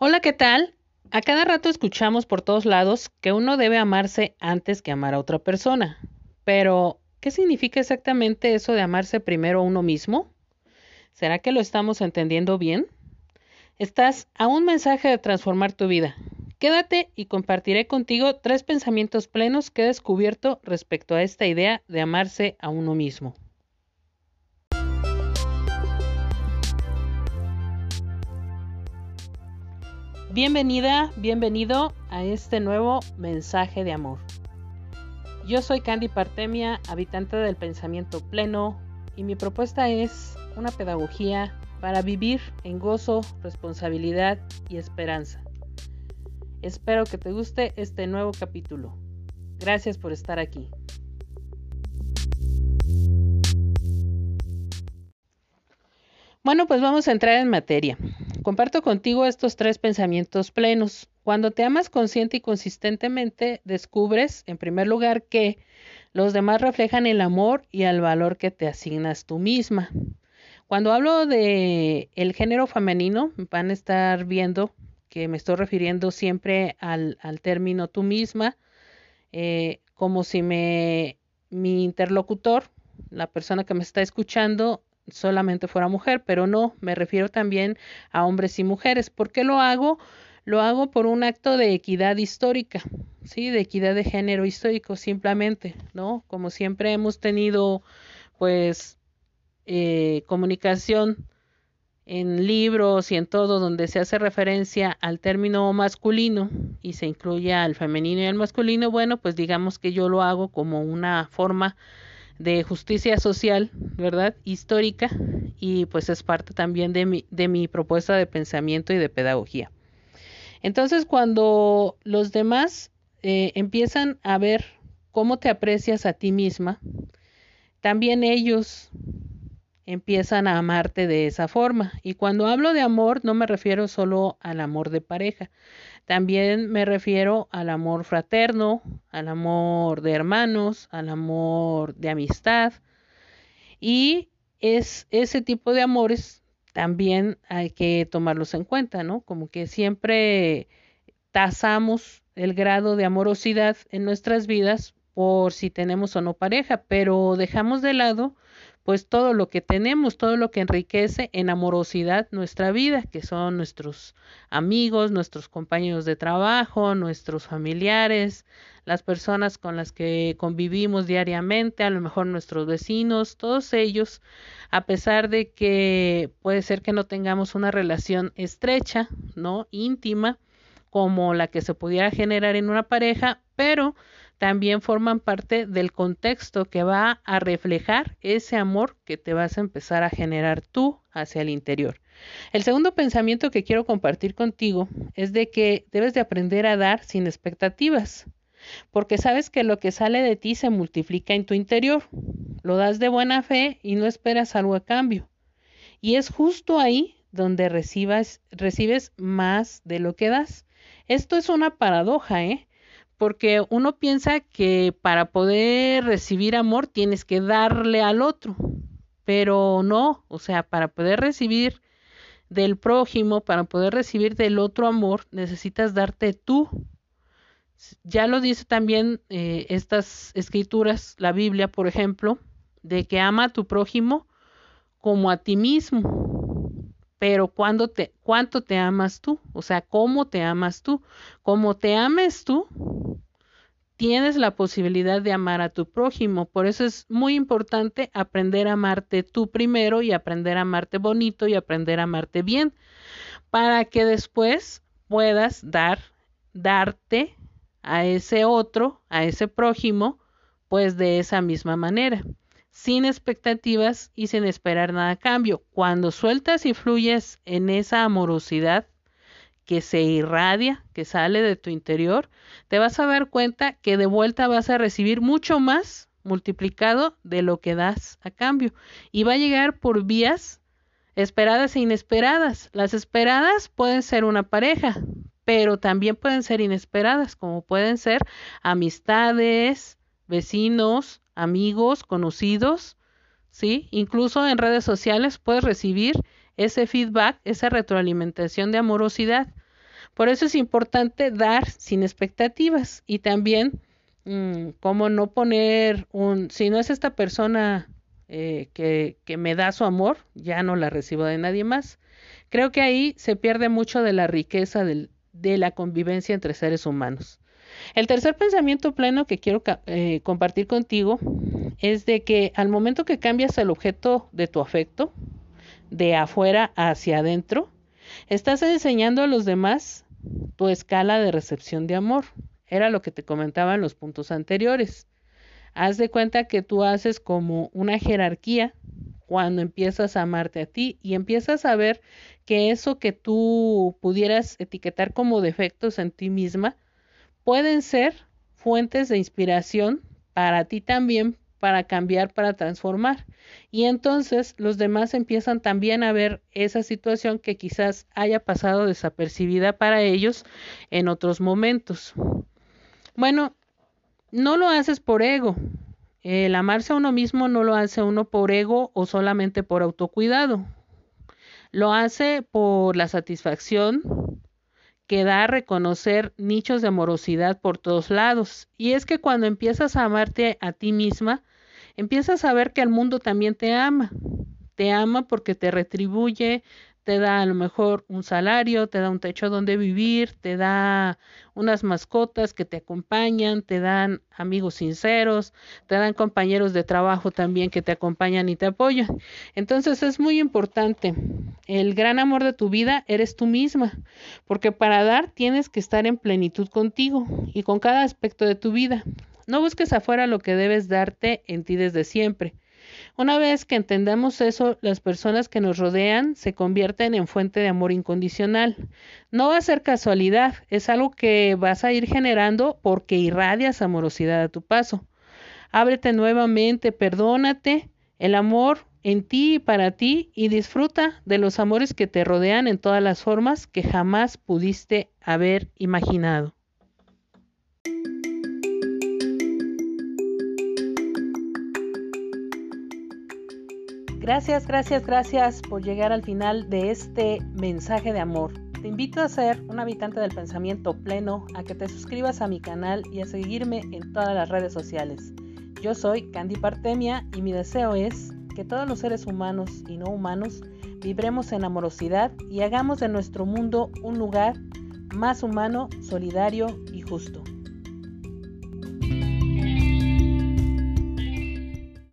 Hola, ¿qué tal? A cada rato escuchamos por todos lados que uno debe amarse antes que amar a otra persona. Pero, ¿qué significa exactamente eso de amarse primero a uno mismo? ¿Será que lo estamos entendiendo bien? Estás a un mensaje de transformar tu vida. Quédate y compartiré contigo tres pensamientos plenos que he descubierto respecto a esta idea de amarse a uno mismo. Bienvenida, bienvenido a este nuevo mensaje de amor. Yo soy Candy Partemia, habitante del pensamiento pleno, y mi propuesta es una pedagogía para vivir en gozo, responsabilidad y esperanza. Espero que te guste este nuevo capítulo. Gracias por estar aquí. Bueno, pues vamos a entrar en materia. Comparto contigo estos tres pensamientos plenos. Cuando te amas consciente y consistentemente, descubres, en primer lugar, que los demás reflejan el amor y el valor que te asignas tú misma. Cuando hablo de el género femenino, van a estar viendo que me estoy refiriendo siempre al, al término tú misma, eh, como si me, mi interlocutor, la persona que me está escuchando, solamente fuera mujer, pero no, me refiero también a hombres y mujeres. ¿Por qué lo hago? Lo hago por un acto de equidad histórica, sí, de equidad de género histórico, simplemente, ¿no? Como siempre hemos tenido, pues, eh, comunicación en libros y en todo donde se hace referencia al término masculino y se incluye al femenino y al masculino, bueno, pues digamos que yo lo hago como una forma de justicia social, ¿verdad? Histórica y pues es parte también de mi, de mi propuesta de pensamiento y de pedagogía. Entonces, cuando los demás eh, empiezan a ver cómo te aprecias a ti misma, también ellos empiezan a amarte de esa forma. Y cuando hablo de amor, no me refiero solo al amor de pareja, también me refiero al amor fraterno, al amor de hermanos, al amor de amistad. Y es ese tipo de amores también hay que tomarlos en cuenta, ¿no? Como que siempre tasamos el grado de amorosidad en nuestras vidas por si tenemos o no pareja, pero dejamos de lado pues todo lo que tenemos, todo lo que enriquece en amorosidad nuestra vida, que son nuestros amigos, nuestros compañeros de trabajo, nuestros familiares, las personas con las que convivimos diariamente, a lo mejor nuestros vecinos, todos ellos, a pesar de que puede ser que no tengamos una relación estrecha, ¿no? íntima, como la que se pudiera generar en una pareja, pero también forman parte del contexto que va a reflejar ese amor que te vas a empezar a generar tú hacia el interior. El segundo pensamiento que quiero compartir contigo es de que debes de aprender a dar sin expectativas, porque sabes que lo que sale de ti se multiplica en tu interior. Lo das de buena fe y no esperas algo a cambio. Y es justo ahí donde recibas, recibes más de lo que das. Esto es una paradoja, ¿eh? Porque uno piensa que para poder recibir amor tienes que darle al otro, pero no, o sea, para poder recibir del prójimo, para poder recibir del otro amor, necesitas darte tú. Ya lo dice también eh, estas escrituras, la Biblia, por ejemplo, de que ama a tu prójimo como a ti mismo pero cuando te, ¿cuánto te amas tú? O sea, ¿cómo te amas tú? Como te ames tú, tienes la posibilidad de amar a tu prójimo. Por eso es muy importante aprender a amarte tú primero y aprender a amarte bonito y aprender a amarte bien, para que después puedas dar, darte a ese otro, a ese prójimo, pues de esa misma manera sin expectativas y sin esperar nada a cambio. Cuando sueltas y fluyes en esa amorosidad que se irradia, que sale de tu interior, te vas a dar cuenta que de vuelta vas a recibir mucho más multiplicado de lo que das a cambio. Y va a llegar por vías esperadas e inesperadas. Las esperadas pueden ser una pareja, pero también pueden ser inesperadas, como pueden ser amistades, vecinos, amigos, conocidos, ¿sí? Incluso en redes sociales puedes recibir ese feedback, esa retroalimentación de amorosidad. Por eso es importante dar sin expectativas y también mm, cómo no poner un, si no es esta persona eh, que, que me da su amor, ya no la recibo de nadie más. Creo que ahí se pierde mucho de la riqueza del, de la convivencia entre seres humanos. El tercer pensamiento pleno que quiero eh, compartir contigo es de que al momento que cambias el objeto de tu afecto, de afuera hacia adentro, estás enseñando a los demás tu escala de recepción de amor. Era lo que te comentaba en los puntos anteriores. Haz de cuenta que tú haces como una jerarquía cuando empiezas a amarte a ti y empiezas a ver que eso que tú pudieras etiquetar como defectos en ti misma pueden ser fuentes de inspiración para ti también para cambiar, para transformar. Y entonces los demás empiezan también a ver esa situación que quizás haya pasado desapercibida para ellos en otros momentos. Bueno, no lo haces por ego. El amarse a uno mismo no lo hace uno por ego o solamente por autocuidado. Lo hace por la satisfacción que da a reconocer nichos de amorosidad por todos lados. Y es que cuando empiezas a amarte a ti misma, empiezas a ver que el mundo también te ama. Te ama porque te retribuye, te da a lo mejor un salario, te da un techo donde vivir, te da unas mascotas que te acompañan, te dan amigos sinceros, te dan compañeros de trabajo también que te acompañan y te apoyan. Entonces es muy importante. El gran amor de tu vida eres tú misma, porque para dar tienes que estar en plenitud contigo y con cada aspecto de tu vida. No busques afuera lo que debes darte en ti desde siempre. Una vez que entendamos eso, las personas que nos rodean se convierten en fuente de amor incondicional. No va a ser casualidad, es algo que vas a ir generando porque irradias amorosidad a tu paso. Ábrete nuevamente, perdónate, el amor en ti y para ti y disfruta de los amores que te rodean en todas las formas que jamás pudiste haber imaginado. Gracias, gracias, gracias por llegar al final de este mensaje de amor. Te invito a ser un habitante del pensamiento pleno, a que te suscribas a mi canal y a seguirme en todas las redes sociales. Yo soy Candy Partemia y mi deseo es que todos los seres humanos y no humanos vibremos en amorosidad y hagamos de nuestro mundo un lugar más humano, solidario y justo.